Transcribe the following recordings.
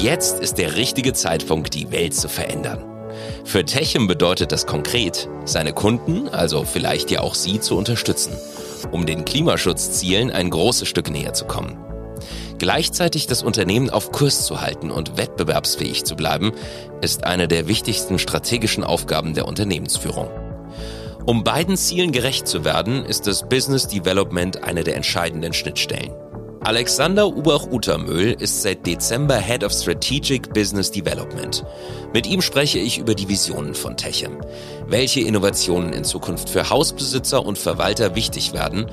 Jetzt ist der richtige Zeitpunkt, die Welt zu verändern. Für Techem bedeutet das konkret, seine Kunden, also vielleicht ja auch Sie, zu unterstützen, um den Klimaschutzzielen ein großes Stück näher zu kommen. Gleichzeitig das Unternehmen auf Kurs zu halten und wettbewerbsfähig zu bleiben, ist eine der wichtigsten strategischen Aufgaben der Unternehmensführung. Um beiden Zielen gerecht zu werden, ist das Business Development eine der entscheidenden Schnittstellen. Alexander Ubach-Utermöhl ist seit Dezember Head of Strategic Business Development. Mit ihm spreche ich über die Visionen von Techem, welche Innovationen in Zukunft für Hausbesitzer und Verwalter wichtig werden,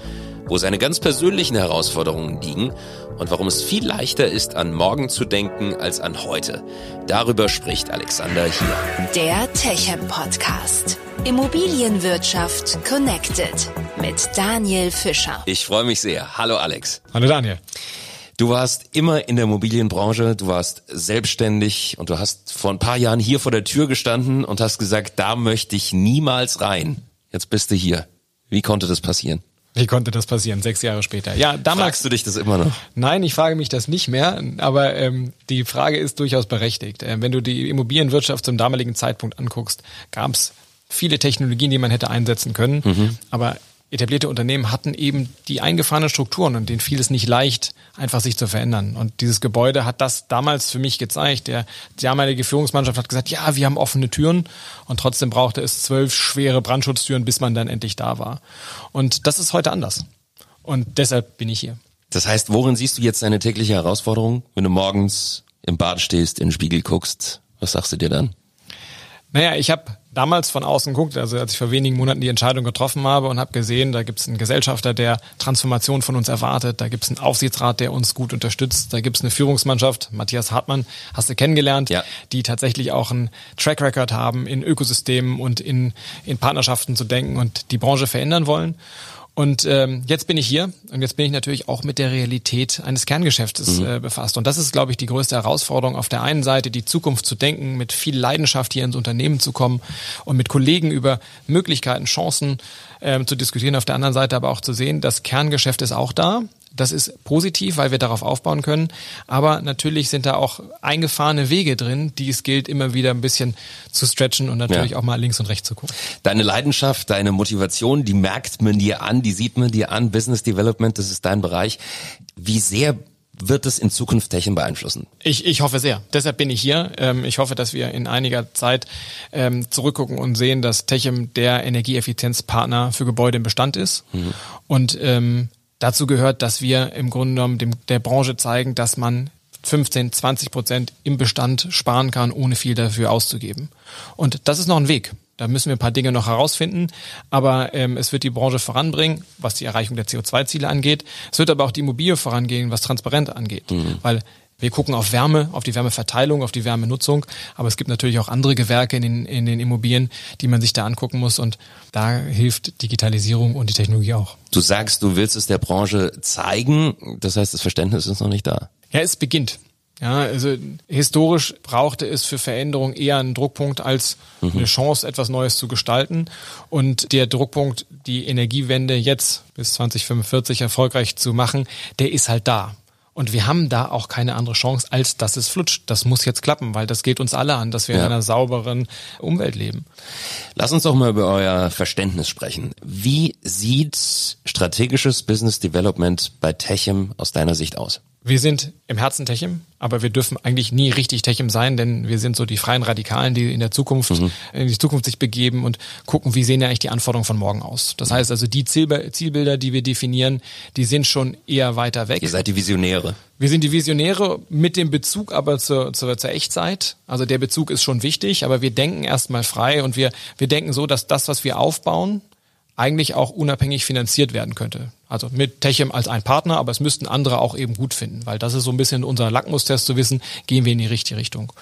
wo seine ganz persönlichen Herausforderungen liegen und warum es viel leichter ist, an morgen zu denken als an heute. Darüber spricht Alexander hier. Der Techem Podcast. Immobilienwirtschaft Connected mit Daniel Fischer. Ich freue mich sehr. Hallo Alex. Hallo Daniel. Du warst immer in der Immobilienbranche, du warst selbstständig und du hast vor ein paar Jahren hier vor der Tür gestanden und hast gesagt, da möchte ich niemals rein. Jetzt bist du hier. Wie konnte das passieren? Wie konnte das passieren, sechs Jahre später? Ja, damals. Fragst du dich das immer noch? Nein, ich frage mich das nicht mehr, aber ähm, die Frage ist durchaus berechtigt. Ähm, wenn du die Immobilienwirtschaft zum damaligen Zeitpunkt anguckst, gab es viele Technologien, die man hätte einsetzen können, mhm. aber etablierte Unternehmen hatten eben die eingefahrenen Strukturen und denen fiel es nicht leicht, einfach sich zu verändern. Und dieses Gebäude hat das damals für mich gezeigt. Der damalige Führungsmannschaft hat gesagt, ja, wir haben offene Türen und trotzdem brauchte es zwölf schwere Brandschutztüren, bis man dann endlich da war. Und das ist heute anders. Und deshalb bin ich hier. Das heißt, worin siehst du jetzt deine tägliche Herausforderung, wenn du morgens im Bad stehst, in den Spiegel guckst? Was sagst du dir dann? Naja, ich habe damals von außen geguckt, also als ich vor wenigen Monaten die Entscheidung getroffen habe und habe gesehen, da gibt es einen Gesellschafter, der Transformation von uns erwartet, da gibt es einen Aufsichtsrat, der uns gut unterstützt, da gibt es eine Führungsmannschaft, Matthias Hartmann, hast du kennengelernt, ja. die tatsächlich auch einen Track Record haben, in Ökosystemen und in, in Partnerschaften zu denken und die Branche verändern wollen. Und ähm, jetzt bin ich hier und jetzt bin ich natürlich auch mit der Realität eines Kerngeschäftes mhm. äh, befasst. Und das ist, glaube ich, die größte Herausforderung. Auf der einen Seite die Zukunft zu denken, mit viel Leidenschaft hier ins Unternehmen zu kommen und mit Kollegen über Möglichkeiten, Chancen ähm, zu diskutieren. Auf der anderen Seite aber auch zu sehen, das Kerngeschäft ist auch da. Das ist positiv, weil wir darauf aufbauen können. Aber natürlich sind da auch eingefahrene Wege drin, die es gilt, immer wieder ein bisschen zu stretchen und natürlich ja. auch mal links und rechts zu gucken. Deine Leidenschaft, deine Motivation, die merkt man dir an, die sieht man dir an. Business Development, das ist dein Bereich. Wie sehr wird es in Zukunft Techem beeinflussen? Ich, ich hoffe sehr. Deshalb bin ich hier. Ähm, ich hoffe, dass wir in einiger Zeit ähm, zurückgucken und sehen, dass Techem der Energieeffizienzpartner für Gebäude im Bestand ist. Mhm. Und ähm, Dazu gehört, dass wir im Grunde genommen dem, der Branche zeigen, dass man 15, 20 Prozent im Bestand sparen kann, ohne viel dafür auszugeben. Und das ist noch ein Weg. Da müssen wir ein paar Dinge noch herausfinden, aber ähm, es wird die Branche voranbringen, was die Erreichung der CO2-Ziele angeht. Es wird aber auch die Immobilie vorangehen, was Transparent angeht. Mhm. Weil wir gucken auf Wärme, auf die Wärmeverteilung, auf die Wärmenutzung, aber es gibt natürlich auch andere Gewerke in den, in den Immobilien, die man sich da angucken muss und da hilft Digitalisierung und die Technologie auch. Du sagst, du willst es der Branche zeigen, das heißt, das Verständnis ist noch nicht da. Ja, es beginnt. Ja, also historisch brauchte es für Veränderung eher einen Druckpunkt als mhm. eine Chance, etwas Neues zu gestalten. Und der Druckpunkt, die Energiewende jetzt bis 2045 erfolgreich zu machen, der ist halt da. Und wir haben da auch keine andere Chance, als dass es flutscht. Das muss jetzt klappen, weil das geht uns alle an, dass wir ja. in einer sauberen Umwelt leben. Lass uns doch mal über euer Verständnis sprechen. Wie sieht strategisches Business Development bei Techem aus deiner Sicht aus? Wir sind im Herzen Techem, aber wir dürfen eigentlich nie richtig Techem sein, denn wir sind so die freien Radikalen, die in der Zukunft, mhm. in die Zukunft sich begeben und gucken, wie sehen ja eigentlich die Anforderungen von morgen aus. Das heißt also, die Zielbilder, die wir definieren, die sind schon eher weiter weg. Ihr seid die Visionäre. Wir sind die Visionäre mit dem Bezug aber zur, zur, zur Echtzeit. Also der Bezug ist schon wichtig, aber wir denken erstmal frei und wir, wir denken so, dass das, was wir aufbauen, eigentlich auch unabhängig finanziert werden könnte. Also mit Techem als ein Partner, aber es müssten andere auch eben gut finden, weil das ist so ein bisschen unser Lackmustest zu wissen, gehen wir in die richtige Richtung.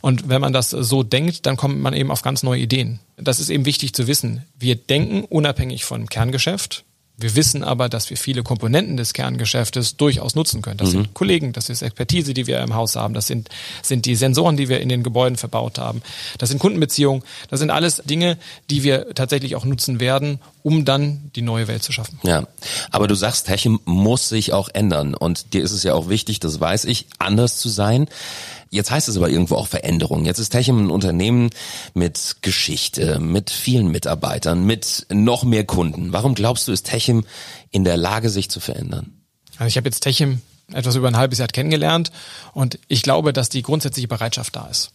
Und wenn man das so denkt, dann kommt man eben auf ganz neue Ideen. Das ist eben wichtig zu wissen. Wir denken unabhängig vom Kerngeschäft. Wir wissen aber, dass wir viele Komponenten des Kerngeschäftes durchaus nutzen können. Das mhm. sind Kollegen, das ist Expertise, die wir im Haus haben, das sind, sind die Sensoren, die wir in den Gebäuden verbaut haben, das sind Kundenbeziehungen, das sind alles Dinge, die wir tatsächlich auch nutzen werden, um dann die neue Welt zu schaffen. Ja, aber du sagst, Techim muss sich auch ändern und dir ist es ja auch wichtig, das weiß ich, anders zu sein. Jetzt heißt es aber irgendwo auch Veränderung. Jetzt ist Techem ein Unternehmen mit Geschichte, mit vielen Mitarbeitern, mit noch mehr Kunden. Warum glaubst du, ist Techem in der Lage, sich zu verändern? Also ich habe jetzt Techem etwas über ein halbes Jahr kennengelernt und ich glaube, dass die grundsätzliche Bereitschaft da ist.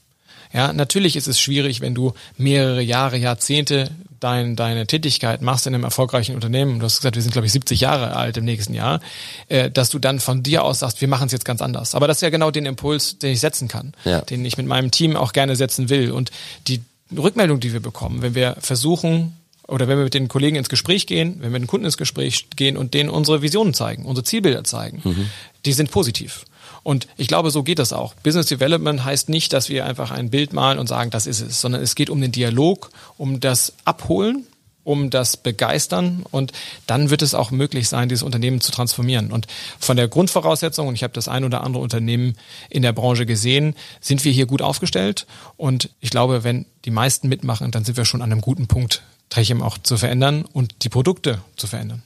Ja, natürlich ist es schwierig, wenn du mehrere Jahre, Jahrzehnte dein, deine Tätigkeit machst in einem erfolgreichen Unternehmen, du hast gesagt, wir sind, glaube ich, 70 Jahre alt im nächsten Jahr, äh, dass du dann von dir aus sagst, wir machen es jetzt ganz anders. Aber das ist ja genau den Impuls, den ich setzen kann, ja. den ich mit meinem Team auch gerne setzen will. Und die Rückmeldung, die wir bekommen, wenn wir versuchen, oder wenn wir mit den Kollegen ins Gespräch gehen, wenn wir mit den Kunden ins Gespräch gehen und denen unsere Visionen zeigen, unsere Zielbilder zeigen, mhm. die sind positiv. Und ich glaube, so geht das auch. Business Development heißt nicht, dass wir einfach ein Bild malen und sagen, das ist es, sondern es geht um den Dialog, um das Abholen, um das Begeistern und dann wird es auch möglich sein, dieses Unternehmen zu transformieren. Und von der Grundvoraussetzung, und ich habe das ein oder andere Unternehmen in der Branche gesehen, sind wir hier gut aufgestellt und ich glaube, wenn die meisten mitmachen, dann sind wir schon an einem guten Punkt, Trechem auch zu verändern und die Produkte zu verändern.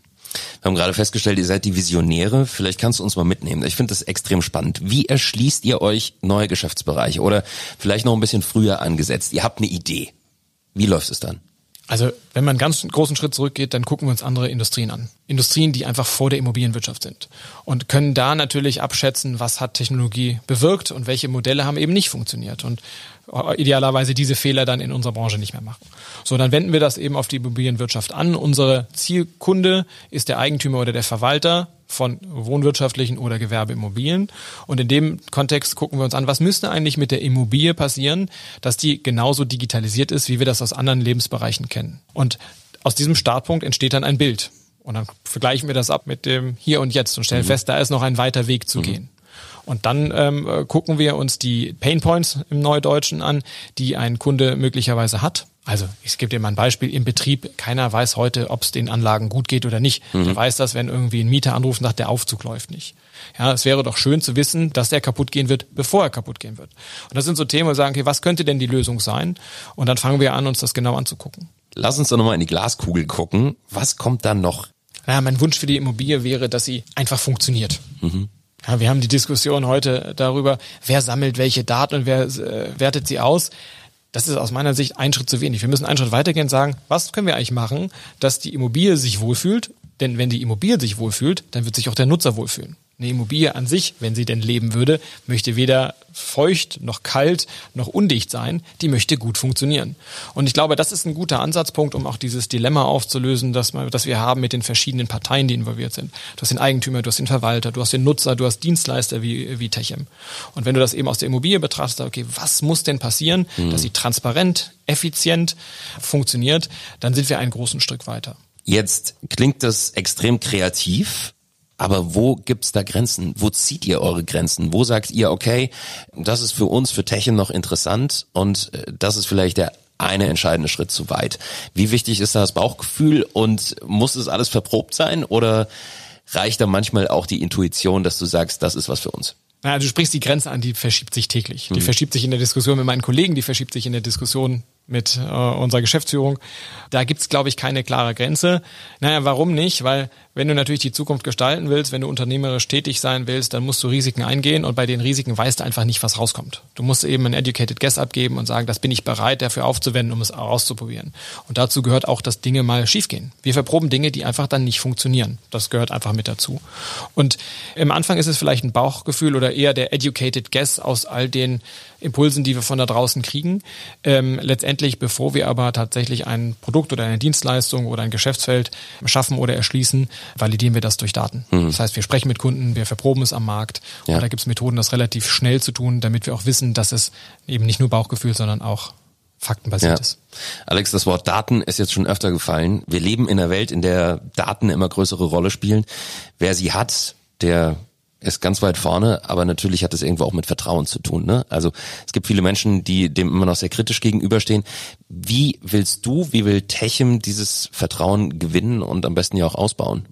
Wir haben gerade festgestellt, ihr seid die Visionäre. Vielleicht kannst du uns mal mitnehmen. Ich finde das extrem spannend. Wie erschließt ihr euch neue Geschäftsbereiche oder vielleicht noch ein bisschen früher angesetzt? Ihr habt eine Idee. Wie läuft es dann? Also wenn man einen ganz großen Schritt zurückgeht, dann gucken wir uns andere Industrien an. Industrien, die einfach vor der Immobilienwirtschaft sind und können da natürlich abschätzen, was hat Technologie bewirkt und welche Modelle haben eben nicht funktioniert und idealerweise diese Fehler dann in unserer Branche nicht mehr machen. So, dann wenden wir das eben auf die Immobilienwirtschaft an. Unsere Zielkunde ist der Eigentümer oder der Verwalter von wohnwirtschaftlichen oder Gewerbeimmobilien. Und in dem Kontext gucken wir uns an, was müsste eigentlich mit der Immobilie passieren, dass die genauso digitalisiert ist, wie wir das aus anderen Lebensbereichen kennen. Und aus diesem Startpunkt entsteht dann ein Bild. Und dann vergleichen wir das ab mit dem Hier und Jetzt und stellen mhm. fest, da ist noch ein weiter Weg zu mhm. gehen. Und dann ähm, gucken wir uns die Pain Points im Neudeutschen an, die ein Kunde möglicherweise hat. Also ich gebe dir mal ein Beispiel. Im Betrieb, keiner weiß heute, ob es den Anlagen gut geht oder nicht. Mhm. Der weiß das, wenn irgendwie ein Mieter anruft und sagt, der Aufzug läuft nicht. Ja, es wäre doch schön zu wissen, dass der kaputt gehen wird, bevor er kaputt gehen wird. Und das sind so Themen, wo wir sagen, okay, was könnte denn die Lösung sein? Und dann fangen wir an, uns das genau anzugucken. Lass uns doch nochmal in die Glaskugel gucken. Was kommt dann noch? Ja, mein Wunsch für die Immobilie wäre, dass sie einfach funktioniert. Mhm. Ja, wir haben die Diskussion heute darüber, wer sammelt welche Daten und wer äh, wertet sie aus. Das ist aus meiner Sicht ein Schritt zu wenig. Wir müssen einen Schritt weitergehen und sagen, was können wir eigentlich machen, dass die Immobilie sich wohlfühlt? Denn wenn die Immobilie sich wohlfühlt, dann wird sich auch der Nutzer wohlfühlen. Eine Immobilie an sich, wenn sie denn leben würde, möchte weder feucht noch kalt noch undicht sein. Die möchte gut funktionieren. Und ich glaube, das ist ein guter Ansatzpunkt, um auch dieses Dilemma aufzulösen, das, wir, das wir haben mit den verschiedenen Parteien, die involviert sind. Du hast den Eigentümer, du hast den Verwalter, du hast den Nutzer, du hast Dienstleister wie, wie Techem. Und wenn du das eben aus der Immobilie betrachtest, okay, was muss denn passieren, mhm. dass sie transparent, effizient funktioniert, dann sind wir einen großen Stück weiter. Jetzt klingt das extrem kreativ, aber wo gibt's da Grenzen? Wo zieht ihr eure Grenzen? Wo sagt ihr, okay, das ist für uns, für Techen noch interessant und äh, das ist vielleicht der eine entscheidende Schritt zu weit. Wie wichtig ist da das Bauchgefühl und muss es alles verprobt sein oder reicht da manchmal auch die Intuition, dass du sagst, das ist was für uns? Ja, du sprichst die Grenze an, die verschiebt sich täglich. Die mhm. verschiebt sich in der Diskussion mit meinen Kollegen, die verschiebt sich in der Diskussion mit äh, unserer Geschäftsführung. Da gibt's, glaube ich, keine klare Grenze. Naja, warum nicht? Weil wenn du natürlich die Zukunft gestalten willst, wenn du unternehmerisch tätig sein willst, dann musst du Risiken eingehen und bei den Risiken weißt du einfach nicht, was rauskommt. Du musst eben ein Educated Guess abgeben und sagen, das bin ich bereit, dafür aufzuwenden, um es auszuprobieren. Und dazu gehört auch, dass Dinge mal schiefgehen. Wir verproben Dinge, die einfach dann nicht funktionieren. Das gehört einfach mit dazu. Und im Anfang ist es vielleicht ein Bauchgefühl oder eher der Educated Guess aus all den Impulsen, die wir von da draußen kriegen. Ähm, letztendlich, bevor wir aber tatsächlich ein Produkt oder eine Dienstleistung oder ein Geschäftsfeld schaffen oder erschließen, validieren wir das durch Daten. Mhm. Das heißt, wir sprechen mit Kunden, wir verproben es am Markt ja. und da gibt es Methoden, das relativ schnell zu tun, damit wir auch wissen, dass es eben nicht nur Bauchgefühl, sondern auch faktenbasiert ja. ist. Alex, das Wort Daten ist jetzt schon öfter gefallen. Wir leben in einer Welt, in der Daten eine immer größere Rolle spielen. Wer sie hat, der ist ganz weit vorne, aber natürlich hat es irgendwo auch mit Vertrauen zu tun. Ne? Also es gibt viele Menschen, die dem immer noch sehr kritisch gegenüberstehen. Wie willst du, wie will Techem dieses Vertrauen gewinnen und am besten ja auch ausbauen?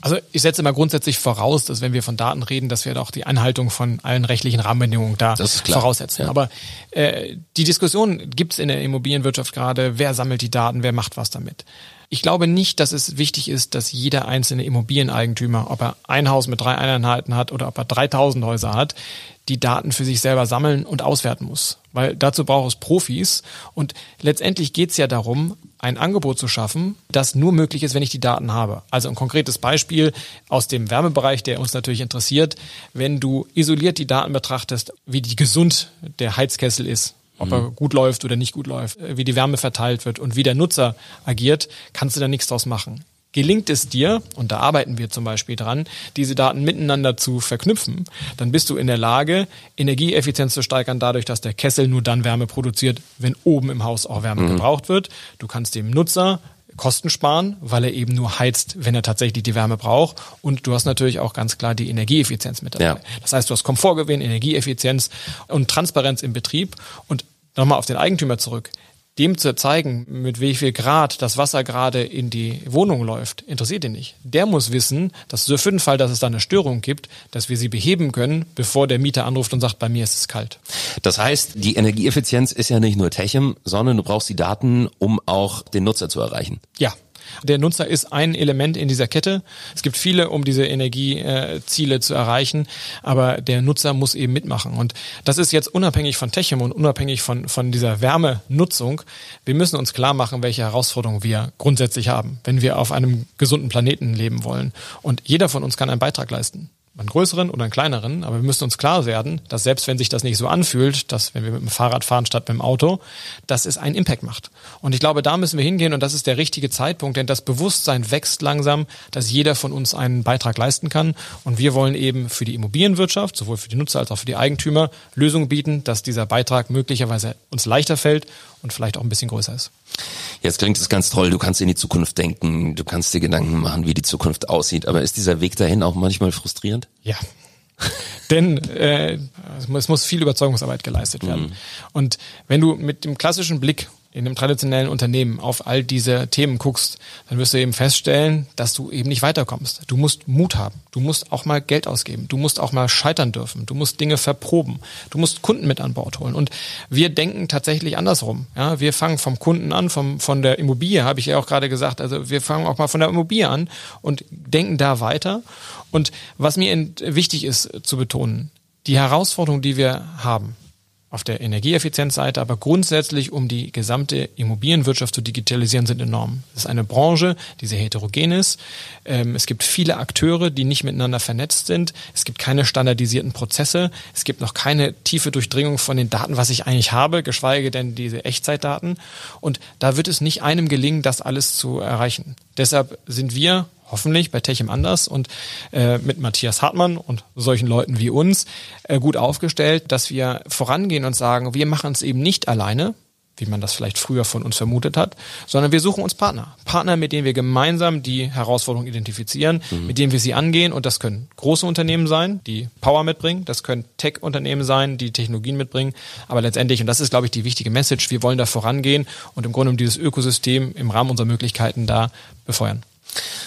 Also ich setze immer grundsätzlich voraus, dass wenn wir von Daten reden, dass wir auch die Einhaltung von allen rechtlichen Rahmenbedingungen da voraussetzen. Ja. Aber äh, die Diskussion gibt es in der Immobilienwirtschaft gerade, wer sammelt die Daten, wer macht was damit. Ich glaube nicht, dass es wichtig ist, dass jeder einzelne Immobilieneigentümer, ob er ein Haus mit drei Einheiten hat oder ob er 3000 Häuser hat, die Daten für sich selber sammeln und auswerten muss. Weil dazu braucht es Profis. Und letztendlich geht es ja darum, ein Angebot zu schaffen, das nur möglich ist, wenn ich die Daten habe. Also ein konkretes Beispiel aus dem Wärmebereich, der uns natürlich interessiert. Wenn du isoliert die Daten betrachtest, wie die gesund der Heizkessel ist, ob er mhm. gut läuft oder nicht gut läuft, wie die Wärme verteilt wird und wie der Nutzer agiert, kannst du da nichts draus machen. Gelingt es dir, und da arbeiten wir zum Beispiel dran, diese Daten miteinander zu verknüpfen, dann bist du in der Lage, Energieeffizienz zu steigern, dadurch, dass der Kessel nur dann Wärme produziert, wenn oben im Haus auch Wärme mhm. gebraucht wird. Du kannst dem Nutzer Kosten sparen, weil er eben nur heizt, wenn er tatsächlich die Wärme braucht. Und du hast natürlich auch ganz klar die Energieeffizienz mit dabei. Ja. Das heißt, du hast Komfortgewinn, Energieeffizienz und Transparenz im Betrieb. Und nochmal auf den Eigentümer zurück dem zu zeigen, mit wie viel Grad das Wasser gerade in die Wohnung läuft, interessiert ihn nicht. Der muss wissen, dass für den Fall, dass es da eine Störung gibt, dass wir sie beheben können, bevor der Mieter anruft und sagt, bei mir ist es kalt. Das heißt, die Energieeffizienz ist ja nicht nur Techem, sondern du brauchst die Daten, um auch den Nutzer zu erreichen. Ja, der Nutzer ist ein Element in dieser Kette. Es gibt viele, um diese Energieziele zu erreichen, aber der Nutzer muss eben mitmachen. Und das ist jetzt unabhängig von Techem und unabhängig von, von dieser Wärmenutzung. Wir müssen uns klar machen, welche Herausforderungen wir grundsätzlich haben, wenn wir auf einem gesunden Planeten leben wollen. Und jeder von uns kann einen Beitrag leisten einen größeren oder einen kleineren, aber wir müssen uns klar werden, dass selbst wenn sich das nicht so anfühlt, dass wenn wir mit dem Fahrrad fahren statt mit dem Auto, dass es einen Impact macht. Und ich glaube, da müssen wir hingehen und das ist der richtige Zeitpunkt, denn das Bewusstsein wächst langsam, dass jeder von uns einen Beitrag leisten kann. Und wir wollen eben für die Immobilienwirtschaft, sowohl für die Nutzer als auch für die Eigentümer, Lösungen bieten, dass dieser Beitrag möglicherweise uns leichter fällt und vielleicht auch ein bisschen größer ist. Jetzt klingt es ganz toll, du kannst in die Zukunft denken, du kannst dir Gedanken machen, wie die Zukunft aussieht, aber ist dieser Weg dahin auch manchmal frustrierend? Ja. Denn äh, es muss viel Überzeugungsarbeit geleistet werden. Mhm. Und wenn du mit dem klassischen Blick in einem traditionellen Unternehmen auf all diese Themen guckst, dann wirst du eben feststellen, dass du eben nicht weiterkommst. Du musst Mut haben. Du musst auch mal Geld ausgeben. Du musst auch mal scheitern dürfen. Du musst Dinge verproben. Du musst Kunden mit an Bord holen. Und wir denken tatsächlich andersrum. Ja, wir fangen vom Kunden an, vom, von der Immobilie, habe ich ja auch gerade gesagt. Also wir fangen auch mal von der Immobilie an und denken da weiter. Und was mir wichtig ist zu betonen, die Herausforderung, die wir haben, auf der Energieeffizienzseite, aber grundsätzlich um die gesamte Immobilienwirtschaft zu digitalisieren, sind enorm. Es ist eine Branche, die sehr heterogen ist. Ähm, es gibt viele Akteure, die nicht miteinander vernetzt sind. Es gibt keine standardisierten Prozesse. Es gibt noch keine tiefe Durchdringung von den Daten, was ich eigentlich habe, geschweige denn diese Echtzeitdaten. Und da wird es nicht einem gelingen, das alles zu erreichen. Deshalb sind wir hoffentlich bei Techem anders und äh, mit Matthias Hartmann und solchen Leuten wie uns äh, gut aufgestellt, dass wir vorangehen und sagen, wir machen es eben nicht alleine, wie man das vielleicht früher von uns vermutet hat, sondern wir suchen uns Partner. Partner, mit denen wir gemeinsam die Herausforderungen identifizieren, mhm. mit denen wir sie angehen. Und das können große Unternehmen sein, die Power mitbringen. Das können Tech-Unternehmen sein, die Technologien mitbringen. Aber letztendlich, und das ist, glaube ich, die wichtige Message, wir wollen da vorangehen und im Grunde um dieses Ökosystem im Rahmen unserer Möglichkeiten da befeuern.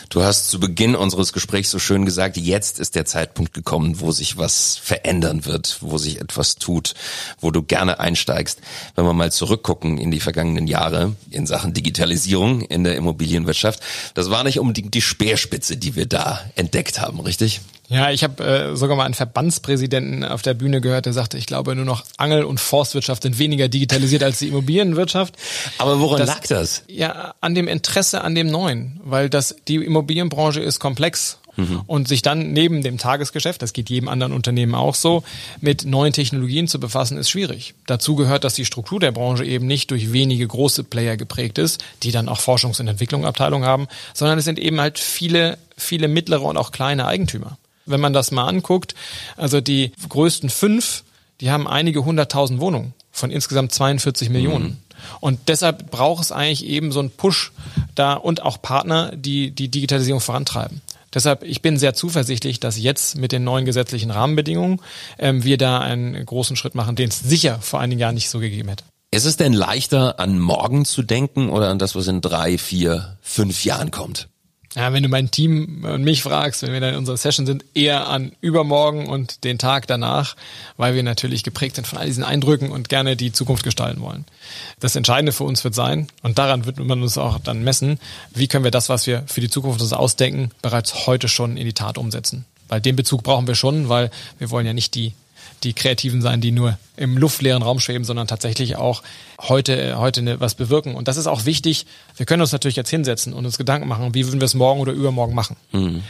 Du hast zu Beginn unseres Gesprächs so schön gesagt, jetzt ist der Zeitpunkt gekommen, wo sich was verändern wird, wo sich etwas tut, wo du gerne einsteigst. Wenn wir mal zurückgucken in die vergangenen Jahre in Sachen Digitalisierung in der Immobilienwirtschaft, das war nicht unbedingt die Speerspitze, die wir da entdeckt haben, richtig? Ja, ich habe äh, sogar mal einen Verbandspräsidenten auf der Bühne gehört, der sagte, ich glaube, nur noch Angel- und Forstwirtschaft sind weniger digitalisiert als die Immobilienwirtschaft. Aber woran das, lag das? Ja, an dem Interesse an dem Neuen, weil das die Immobilienbranche ist komplex mhm. und sich dann neben dem Tagesgeschäft, das geht jedem anderen Unternehmen auch so, mit neuen Technologien zu befassen, ist schwierig. Dazu gehört, dass die Struktur der Branche eben nicht durch wenige große Player geprägt ist, die dann auch Forschungs- und Entwicklungsabteilungen haben, sondern es sind eben halt viele, viele mittlere und auch kleine Eigentümer wenn man das mal anguckt, also die größten fünf, die haben einige hunderttausend Wohnungen von insgesamt 42 Millionen. Mhm. Und deshalb braucht es eigentlich eben so einen Push da und auch Partner, die die Digitalisierung vorantreiben. Deshalb, ich bin sehr zuversichtlich, dass jetzt mit den neuen gesetzlichen Rahmenbedingungen ähm, wir da einen großen Schritt machen, den es sicher vor einigen Jahren nicht so gegeben hätte. Ist es denn leichter, an morgen zu denken oder an das, was in drei, vier, fünf Jahren kommt? Ja, wenn du mein Team und mich fragst, wenn wir dann in unserer Session sind, eher an übermorgen und den Tag danach, weil wir natürlich geprägt sind von all diesen Eindrücken und gerne die Zukunft gestalten wollen. Das Entscheidende für uns wird sein, und daran wird man uns auch dann messen, wie können wir das, was wir für die Zukunft uns ausdenken, bereits heute schon in die Tat umsetzen. Weil den Bezug brauchen wir schon, weil wir wollen ja nicht die die Kreativen sein, die nur im luftleeren Raum schweben, sondern tatsächlich auch heute, heute ne, was bewirken. Und das ist auch wichtig. Wir können uns natürlich jetzt hinsetzen und uns Gedanken machen, wie würden wir es morgen oder übermorgen machen. Mhm.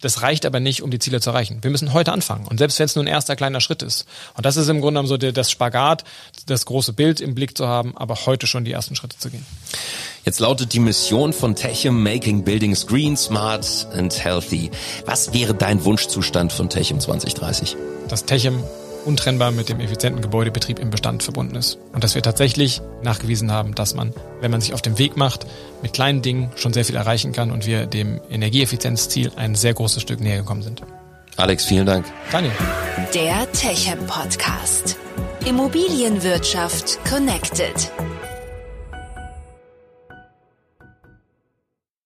Das reicht aber nicht, um die Ziele zu erreichen. Wir müssen heute anfangen. Und selbst wenn es nur ein erster kleiner Schritt ist. Und das ist im Grunde genommen so der, das Spagat, das große Bild im Blick zu haben, aber heute schon die ersten Schritte zu gehen. Jetzt lautet die Mission von Techem Making Buildings Green, Smart and Healthy. Was wäre dein Wunschzustand von Techem 2030? Dass Techem untrennbar mit dem effizienten Gebäudebetrieb im Bestand verbunden ist. Und dass wir tatsächlich nachgewiesen haben, dass man, wenn man sich auf den Weg macht, mit kleinen Dingen schon sehr viel erreichen kann und wir dem Energieeffizienzziel ein sehr großes Stück näher gekommen sind. Alex, vielen Dank. Daniel. Der Techem Podcast. Immobilienwirtschaft connected.